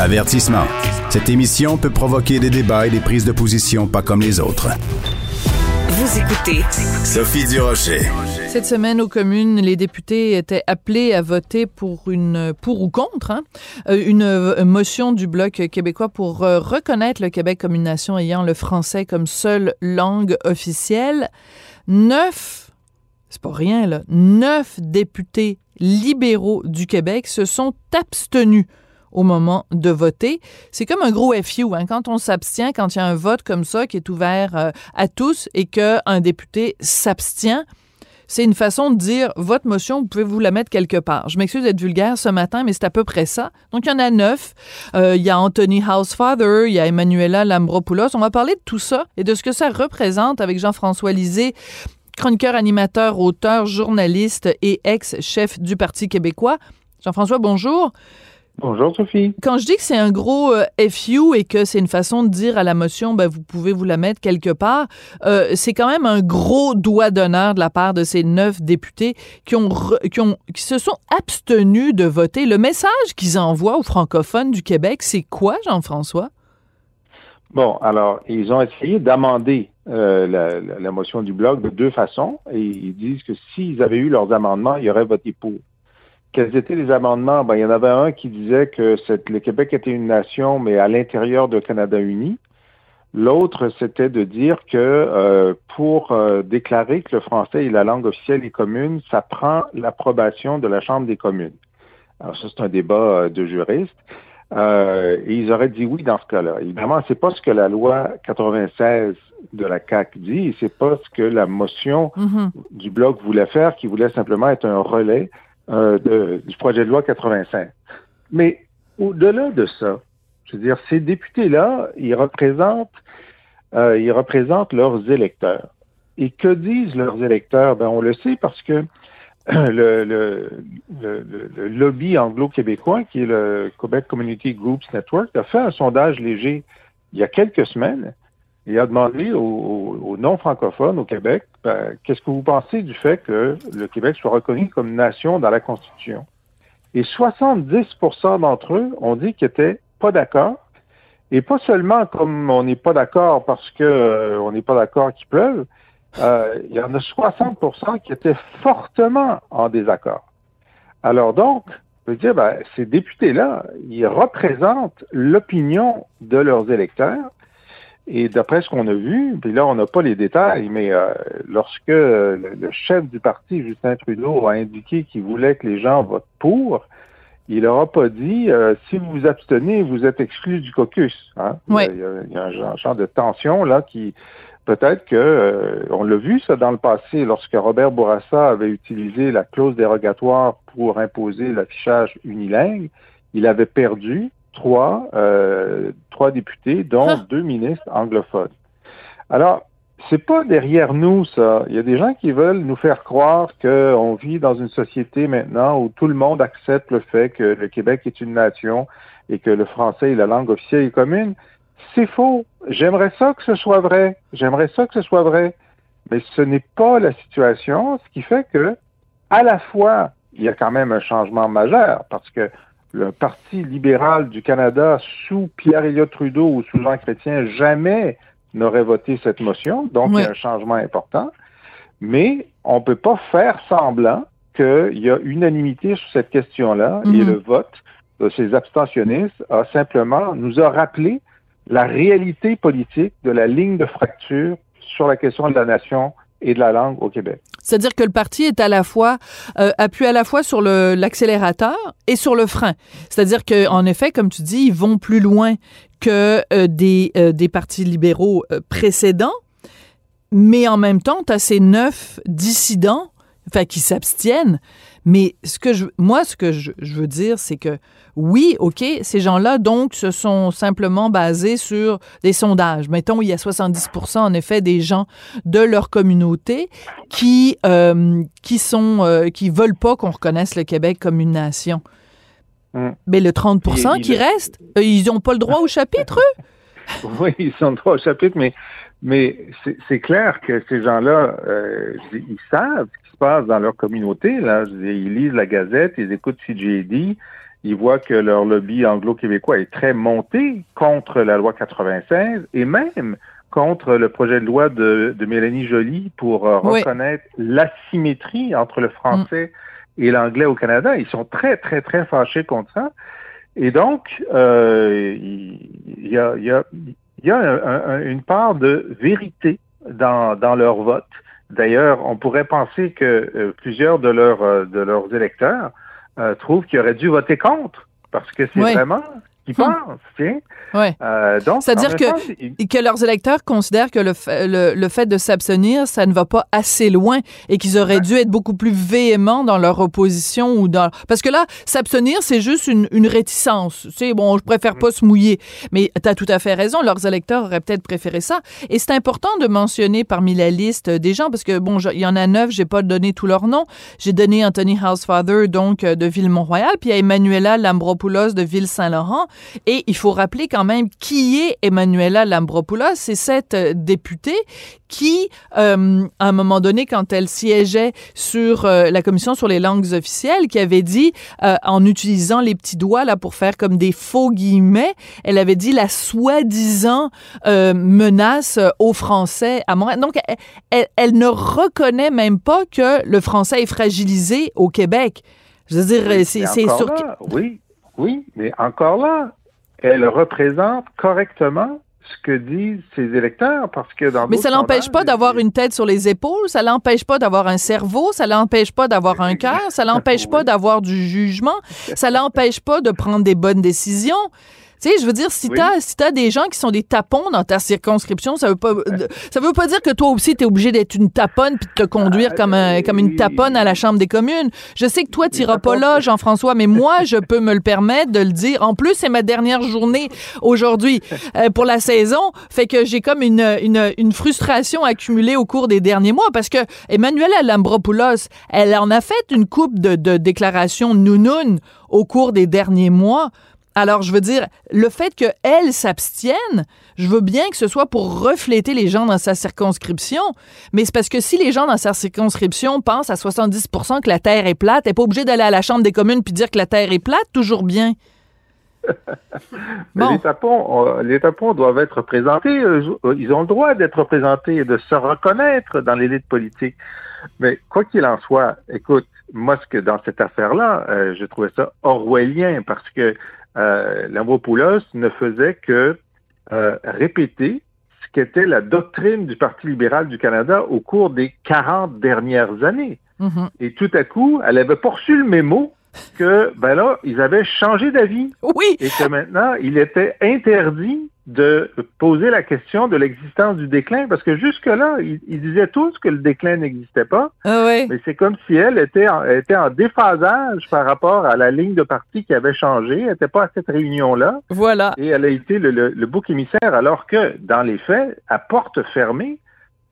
Avertissement. Cette émission peut provoquer des débats et des prises de position pas comme les autres. Vous écoutez Sophie Durocher. Cette semaine, aux communes, les députés étaient appelés à voter pour une pour ou contre hein, euh, une euh, motion du bloc québécois pour euh, reconnaître le Québec comme une nation ayant le français comme seule langue officielle. Neuf, c'est pas rien là, neuf députés libéraux du Québec se sont abstenus au moment de voter. C'est comme un gros FU. Hein. Quand on s'abstient, quand il y a un vote comme ça qui est ouvert euh, à tous et qu'un député s'abstient, c'est une façon de dire votre motion, vous pouvez vous la mettre quelque part. Je m'excuse d'être vulgaire ce matin, mais c'est à peu près ça. Donc, il y en a neuf. Euh, il y a Anthony Housefather, il y a Emmanuela Lambropoulos. On va parler de tout ça et de ce que ça représente avec Jean-François Lisée, chroniqueur, animateur, auteur, journaliste et ex-chef du Parti québécois. Jean-François, bonjour. Bonjour Sophie. Quand je dis que c'est un gros euh, FU et que c'est une façon de dire à la motion, ben, vous pouvez vous la mettre quelque part, euh, c'est quand même un gros doigt d'honneur de la part de ces neuf députés qui, ont, qui, ont, qui se sont abstenus de voter. Le message qu'ils envoient aux francophones du Québec, c'est quoi, Jean-François? Bon, alors, ils ont essayé d'amender euh, la, la, motion du Bloc de deux façons et ils disent que s'ils avaient eu leurs amendements, ils auraient voté pour. Quels étaient les amendements? Ben, il y en avait un qui disait que le Québec était une nation, mais à l'intérieur de Canada uni. L'autre, c'était de dire que euh, pour euh, déclarer que le français est la langue officielle et commune, ça prend l'approbation de la Chambre des communes. Alors ça, c'est un débat euh, de juristes. et ils auraient dit oui dans ce cas-là. Évidemment, c'est pas ce que la loi 96 de la CAC dit, c'est pas ce que la motion mm-hmm. du bloc voulait faire, qui voulait simplement être un relais euh, du projet de loi 85. Mais au-delà de ça, je veux dire, ces députés-là, ils représentent, euh, ils représentent leurs électeurs. Et que disent leurs électeurs? Ben, on le sait parce que le, le, le, le lobby anglo-québécois, qui est le Quebec Community Groups Network, a fait un sondage léger il y a quelques semaines il a demandé aux, non-francophones au Québec, ben, qu'est-ce que vous pensez du fait que le Québec soit reconnu comme nation dans la Constitution? Et 70% d'entre eux ont dit qu'ils n'étaient pas d'accord. Et pas seulement comme on n'est pas d'accord parce que euh, on n'est pas d'accord qu'il pleuve, euh, il y en a 60% qui étaient fortement en désaccord. Alors donc, je veux dire, ben, ces députés-là, ils représentent l'opinion de leurs électeurs et d'après ce qu'on a vu, puis là, on n'a pas les détails, mais euh, lorsque le, chef du parti, Justin Trudeau, a indiqué qu'il voulait que les gens votent pour, il n'aura pas dit euh, si vous vous abstenez, vous êtes exclu du caucus. Hein? Il, y a, un genre de tension là qui peut-être que euh, on l'a vu ça dans le passé lorsque Robert Bourassa avait utilisé la clause dérogatoire pour imposer l'affichage unilingue, il avait perdu trois, euh, trois députés, dont ah. deux ministres anglophones. Alors, c'est pas derrière nous, ça. Il y a des gens qui veulent nous faire croire qu'on vit dans une société maintenant où tout le monde accepte le fait que le Québec est une nation et que le français est la langue officielle et commune. C'est faux. J'aimerais ça que ce soit vrai. J'aimerais ça que ce soit vrai. Mais ce n'est pas la situation, ce qui fait que, à la fois, il y a quand même un changement majeur parce que le Parti libéral du Canada sous Pierre-Éliott Trudeau ou sous Jean Chrétien jamais n'aurait voté cette motion, donc il y a un changement important. Mais on ne peut pas faire semblant qu'il y a unanimité sur cette question-là et mhm. le vote de ces abstentionnistes a simplement nous a rappelé la réalité politique de la ligne de fracture sur la question de la nation et de la langue au Québec. C'est-à-dire que le parti est à la fois euh, appuie à la fois sur l'accélérateur et sur le frein. C'est-à-dire que en effet, comme tu dis, ils vont plus loin que euh, des euh, des partis libéraux euh, précédents, mais en même temps, tu as ces neuf dissidents, enfin qui s'abstiennent. Mais ce que je, moi, ce que je, je veux dire, c'est que oui, OK, ces gens-là, donc, se sont simplement basés sur des sondages. Mettons, il y a 70% en effet des gens de leur communauté qui, euh, qui sont, euh, qui veulent pas qu'on reconnaisse le Québec comme une nation. Hum. Mais le 30 qui reste, euh, ils n'ont pas le droit au chapitre, eux? oui, ils ont le droit au chapitre, mais, mais c'est clair que ces gens-là, euh, ils savent se passe dans leur communauté. Là. Ils lisent la Gazette, ils écoutent CJD, ils voient que leur lobby anglo-québécois est très monté contre la loi 96 et même contre le projet de loi de, Mélanie Joly pour euh, reconnaître l'asymétrie entre le français et l'anglais au Canada. Ils sont très, très, très fâchés contre ça. Et donc, euh, il y a, y a, y a une part de vérité dans, dans leur vote. D'ailleurs, on pourrait penser que euh, plusieurs de leurs, de leurs électeurs euh, trouvent qu'ils auraient dû voter contre parce que c'est vraiment qui hmm. pensent, tiens. Ouais. Euh, donc, c'est-à-dire que, que leurs électeurs considèrent que le, le, le fait de s'abstenir, ça ne va pas assez loin et qu'ils auraient dû être beaucoup plus véhéments dans leur opposition ou dans parce que là, s'abstenir, c'est juste une, une réticence. Tu sais, bon, je préfère pas se mouiller. Mais tu as tout à fait raison. Leurs électeurs auraient peut-être préféré ça. Et c'est important de mentionner parmi la liste des gens parce que bon, il y en a neuf. J'ai pas donné tous leurs noms. J'ai donné Anthony Housefather donc de Ville-Mont-Royal, puis à Emmanuela Lambropoulos de Ville-Saint-Laurent. Et il faut rappeler quand même qui est Emmanuela Lambropoulos. C'est cette euh, députée qui, euh, à un moment donné, quand elle siégeait sur euh, la commission sur les langues officielles, qui avait dit, en utilisant les petits doigts là pour faire comme des faux guillemets, elle avait dit la soi-disant menace au français à Montréal. Donc, elle, elle ne reconnaît même pas que le français est fragilisé au Québec. Je veux dire, c'est sur... Oui, oui, mais encore là, elle représente correctement ce que disent ses électeurs parce que dans Mais ça l'empêche pas d'avoir une tête sur les épaules, ça l'empêche pas d'avoir un cerveau, ça l'empêche pas d'avoir un cœur, ça l'empêche pas d'avoir du jugement, ça l'empêche pas de prendre des bonnes décisions. Tu sais, je veux dire, si tu t'as si as des gens qui sont des tapons dans ta circonscription, ça veut pas ça veut pas dire que toi aussi t'es obligé d'être une taponne puis de te conduire ah, comme un, comme une taponne à la Chambre des communes. Je sais que toi t'iras pas là, Jean-François, mais moi je peux me le permettre de le dire. En plus, c'est ma dernière journée aujourd'hui euh, pour la saison, fait que j'ai comme une, une, une frustration accumulée au cours des derniers mois parce que Emmanuela Lambropoulos, elle en a fait une coupe de, de déclarations nounoun au cours des derniers mois alors, je veux dire, le fait qu'elle s'abstienne, je veux bien que ce soit pour refléter les gens dans sa circonscription, mais c'est parce que si les gens dans sa circonscription pensent à 70% que la Terre est plate, elle n'est pas obligée d'aller à la Chambre des communes puis dire que la Terre est plate, toujours bien. les, tapons, euh, les tapons doivent être présentés. Euh, ils ont le droit d'être présentés et de se reconnaître dans l'élite politique. Mais quoi qu'il en soit, écoute, moi, ce que dans cette affaire-là, euh, je trouvais ça orwellien parce que euh, Lambropoulos ne faisait que euh, répéter ce qu'était la doctrine du Parti libéral du Canada au cours des 40 dernières années. Mm-hmm. Et tout à coup, elle avait poursu le mémo que, ben là, ils avaient changé d'avis. Oui. Et que maintenant, il était interdit de poser la question de l'existence du déclin, parce que jusque-là, ils, disaient tous que le déclin n'existait pas, ah mais c'est comme si elle était en, était en déphasage par rapport à la ligne de parti qui avait changé, elle n'était pas à cette réunion-là. Voilà. Et elle a été le, le, bouc émissaire, alors que, dans les faits, à porte fermée,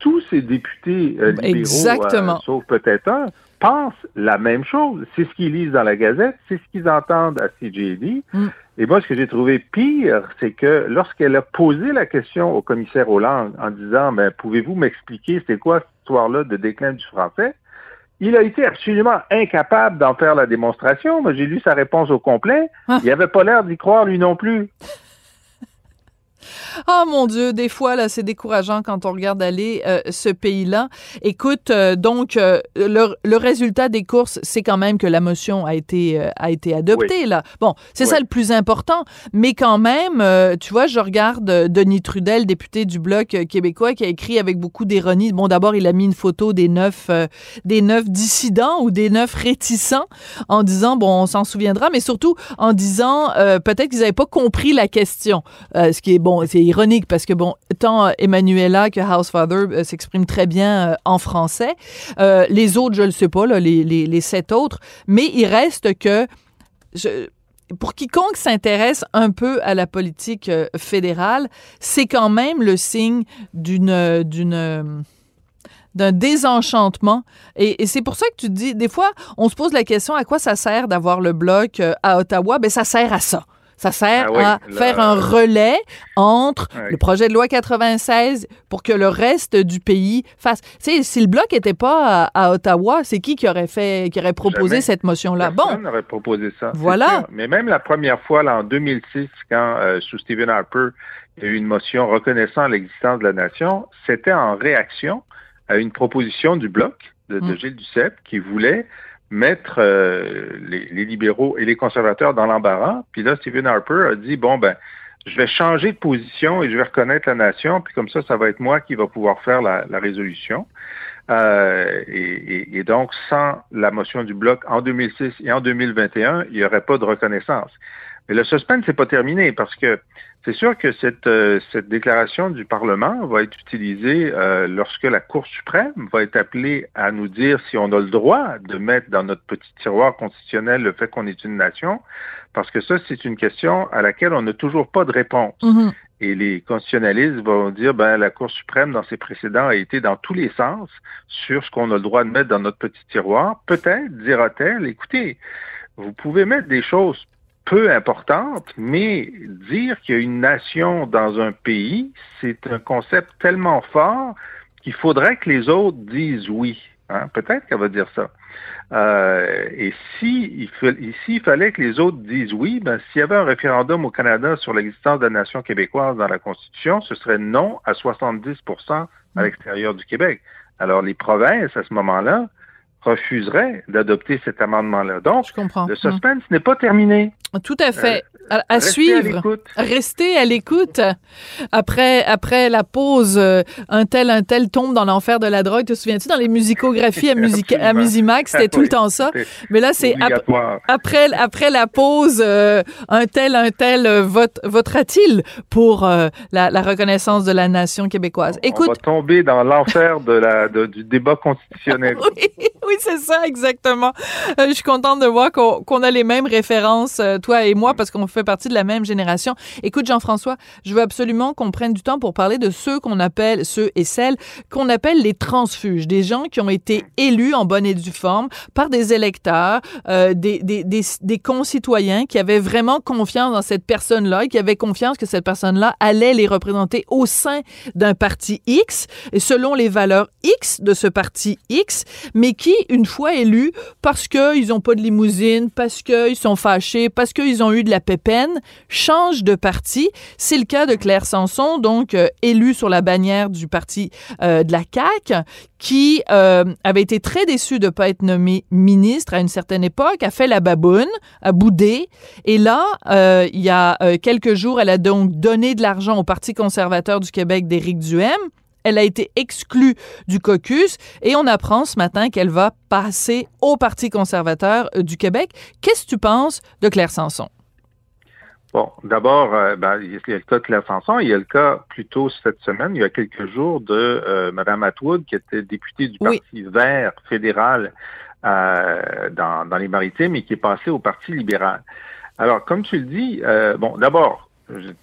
tous ces députés euh, libéraux, Exactement. Euh, sauf peut-être un, pensent la même chose. C'est ce qu'ils lisent dans la Gazette, c'est ce qu'ils entendent à CJD. Mm. Et moi, ce que j'ai trouvé pire, c'est que lorsqu'elle a posé la question au commissaire Hollande en disant, ben, pouvez-vous m'expliquer c'est quoi cette histoire-là de déclin du français? Il a été absolument incapable d'en faire la démonstration. Moi, j'ai lu sa réponse au complet. Ah. Il n'avait pas l'air d'y croire lui non plus. Oh mon Dieu, des fois, là, c'est décourageant quand on regarde aller euh, ce pays-là. Écoute, euh, donc, euh, le, résultat des courses, c'est quand même que la motion a été, a été adoptée, là. Bon, c'est ça le plus important. Mais quand même, tu vois, je regarde Denis Trudel, député du Bloc québécois, qui a écrit avec beaucoup d'ironie. Bon, d'abord, il a mis une photo des neuf, des neuf dissidents ou des neuf réticents en disant, bon, on s'en souviendra, mais surtout en disant, peut-être qu'ils n'avaient pas compris la question. ce qui est, bon, c'est ironique parce que, bon, tant Emmanuela que Housefather euh, s'expriment très bien euh, en français. Euh, les autres, je ne le sais pas, les, les, sept autres, mais il reste que... pour quiconque s'intéresse un peu à la politique fédérale, c'est quand même le signe d'une d'un désenchantement. Et, et c'est pour ça que tu dis, des fois, on se pose la question à quoi ça sert d'avoir le bloc à Ottawa? Ben ça sert à ça Ça sert Ah à faire un relais entre le projet de loi 96 pour que le reste du pays fasse. Tu sais, si le bloc n'était pas à, Ottawa, c'est qui qui aurait fait, qui aurait proposé cette motion-là? Bon. n'aurait proposé ça. Voilà. Mais même la première fois, là, en 2006, quand, euh, sous Stephen Harper, il y a eu une motion reconnaissant l'existence de la nation, c'était en réaction à une proposition du bloc de, de mm. Gilles Duceppe qui voulait mettre euh, les, libéraux et les conservateurs dans l'embarras. Puis là, Stephen Harper a dit, bon, ben, je vais changer de position et je vais reconnaître la nation, puis comme ça, ça va être moi qui va pouvoir faire la, résolution. Euh, et, et, donc, sans la motion du bloc en 2006 et en 2021, il n'y aurait pas de reconnaissance. Mais le suspense n'est pas terminé parce que c'est sûr que cette, euh, cette déclaration du Parlement va être utilisée euh, lorsque la Cour suprême va être appelée à nous dire si on a le droit de mettre dans notre petit tiroir constitutionnel le fait qu'on est une nation, parce que ça, c'est une question à laquelle on n'a toujours pas de réponse. Mm-hmm. Et les constitutionnalistes vont dire, ben, la Cour suprême, dans ses précédents, a été dans tous les sens sur ce qu'on a le droit de mettre dans notre petit tiroir. Peut-être dira-t-elle, écoutez, vous pouvez mettre des choses peu importante, mais dire qu'il y a une nation dans un pays, c'est un concept tellement fort qu'il faudrait que les autres disent oui. Hein? Peut-être qu'elle va dire ça. Euh, et si il, il fallait que les autres disent oui, ben, s'il y avait un référendum au Canada sur l'existence de la nation québécoise dans la Constitution, ce serait non à 70% à mm. l'extérieur du Québec. Alors les provinces, à ce moment-là, refuseraient d'adopter cet amendement-là. Donc, le suspense n'est pas terminé. Tout à fait. À, suivre. Restez à l'écoute. Après, après la pause, euh, un tel, un tel tombe dans l'enfer de la drogue. Te souviens-tu dans les musicographies à, musique, à Musimax, c'était tout le temps ça. Mais là, c'est après, après la pause, euh, un tel, un tel euh, vote, votera-t-il pour la, reconnaissance de la nation québécoise? Écoute. On va tomber dans l'enfer de la, du débat constitutionnel. oui, oui c'est ça, exactement. je suis contente de voir qu'on a les mêmes références toi et moi, parce qu'on fait partie de la même génération. Écoute, Jean-François, je veux absolument qu'on prenne du temps pour parler de ceux qu'on appelle, ceux et celles qu'on appelle les transfuges, des gens qui ont été élus en bonne et due forme par des électeurs, euh, des, des, des, des, concitoyens qui avaient vraiment confiance dans cette personne-là et qui avaient confiance que cette personne-là allait les représenter au sein d'un parti X, et selon les valeurs X de ce parti X, mais qui, une fois élus, parce qu'ils n'ont pas de limousine, parce qu'ils sont fâchés, parce qu'ils ont eu de la changent de parti. C'est le cas de Claire Sanson, donc euh, élue sur la bannière du parti euh, de la CAQ, qui euh, avait été très déçue de ne pas être nommée ministre à une certaine époque, a fait la baboune, a boudé. Et là, il y a quelques jours, elle a donc donné de l'argent au Parti conservateur du Québec d'Éric Duhem. Elle a été exclue du caucus et on apprend ce matin qu'elle va passer au Parti conservateur du Québec. Qu'est-ce que tu penses de Claire Sanson? Bon, d'abord, euh, ben, il y a le cas de Claire Sanson, il y a le cas plutôt cette semaine, il y a quelques jours, de euh, Mme Atwood, qui était députée du Parti vert fédéral dans, dans, les maritimes et qui est passée au Parti libéral. Alors, comme tu le dis, bon, d'abord,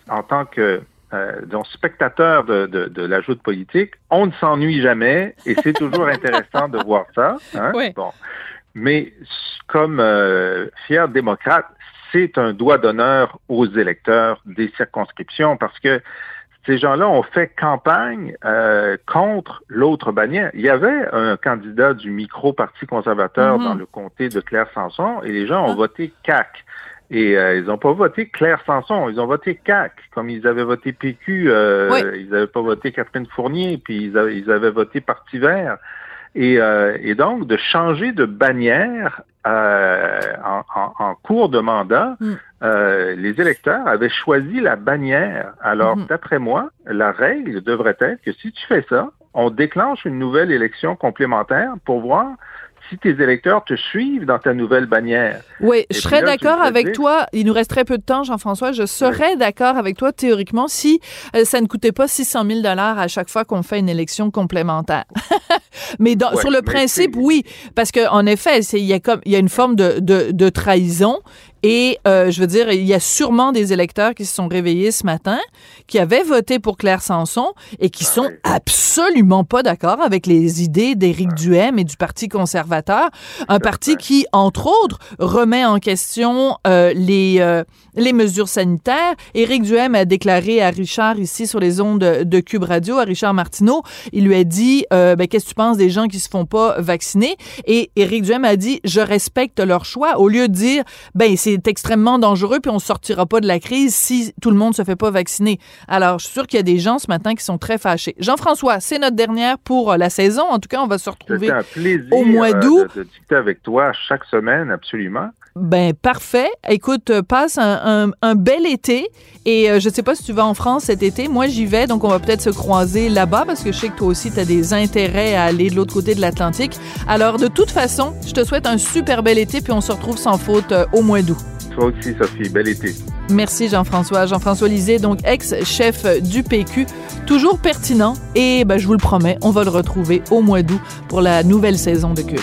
en tant que euh, donc spectateur de, de, de l'ajout de politique, on ne s'ennuie jamais et c'est toujours intéressant de voir ça. Hein? Bon. Mais comme euh, fier démocrate, c'est un doigt d'honneur aux électeurs des circonscriptions parce que ces gens-là ont fait campagne euh, contre l'autre bannière. Il y avait un candidat du micro-parti conservateur mm-hmm. dans le comté de Claire-Sanson et les gens ont ah. voté CAC. Et euh, ils n'ont pas voté Claire Sanson, ils ont voté CAC, comme ils avaient voté PQ, euh, ils n'avaient pas voté Catherine Fournier, puis ils avaient, ils avaient voté Parti vert. Et, euh, et, donc, de changer de bannière en, en, en, cours de mandat, mm. les électeurs avaient choisi la bannière. Alors, mm-hmm. d'après moi, la règle devrait être que si tu fais ça, on déclenche une nouvelle élection complémentaire pour voir si tes électeurs te suivent dans ta nouvelle bannière. Oui, je serais d'accord avec toi. Il nous reste très peu de temps, Jean-François. Je serais d'accord avec toi théoriquement si euh, ça ne coûtait pas 600 000 dollars à chaque fois qu'on fait une élection complémentaire. mais sur le principe, oui, parce qu'en effet, il y a comme il y a une forme de, de, de trahison Et euh, je veux dire, il y a sûrement des électeurs qui se sont réveillés ce matin, qui avaient voté pour Claire Sanson et qui sont absolument pas d'accord avec les idées d'Éric Duhem et du Parti conservateur, un parti qui, entre autres, remet en question euh, les euh, les mesures sanitaires. Éric Duhem a déclaré à Richard ici sur les ondes de, Cube Radio, à Richard Martineau, il lui a dit euh, ben, qu'est-ce que tu penses des gens qui se font pas vacciner? Et Éric Duhem a dit je respecte leur choix. Au lieu de dire ben c'est extrêmement dangereux puis on sortira pas de la crise si tout le monde se fait pas vacciner. Alors je suis sûr qu'il y a des gens ce matin qui sont très fâchés. Jean-François, c'est notre dernière pour la saison. En tout cas, on va se retrouver au mois d'août. De, de discuter avec toi chaque semaine, absolument. Ben parfait. Écoute, passe un, bel été et euh, je sais pas si tu vas en France cet été. Moi, j'y vais, donc on va peut-être se croiser là-bas parce que je sais que toi aussi, tu as des intérêts à aller de l'autre côté de l'Atlantique. Alors, de toute façon, je te souhaite un super bel été puis on se retrouve sans faute euh, au mois d'août. Toi aussi, Sophie. Bel été. Merci, Jean-François. Jean-François Lisée, donc ex-chef du PQ, toujours pertinent et ben, je vous le promets, on va le retrouver au mois d'août pour la nouvelle saison de Cube.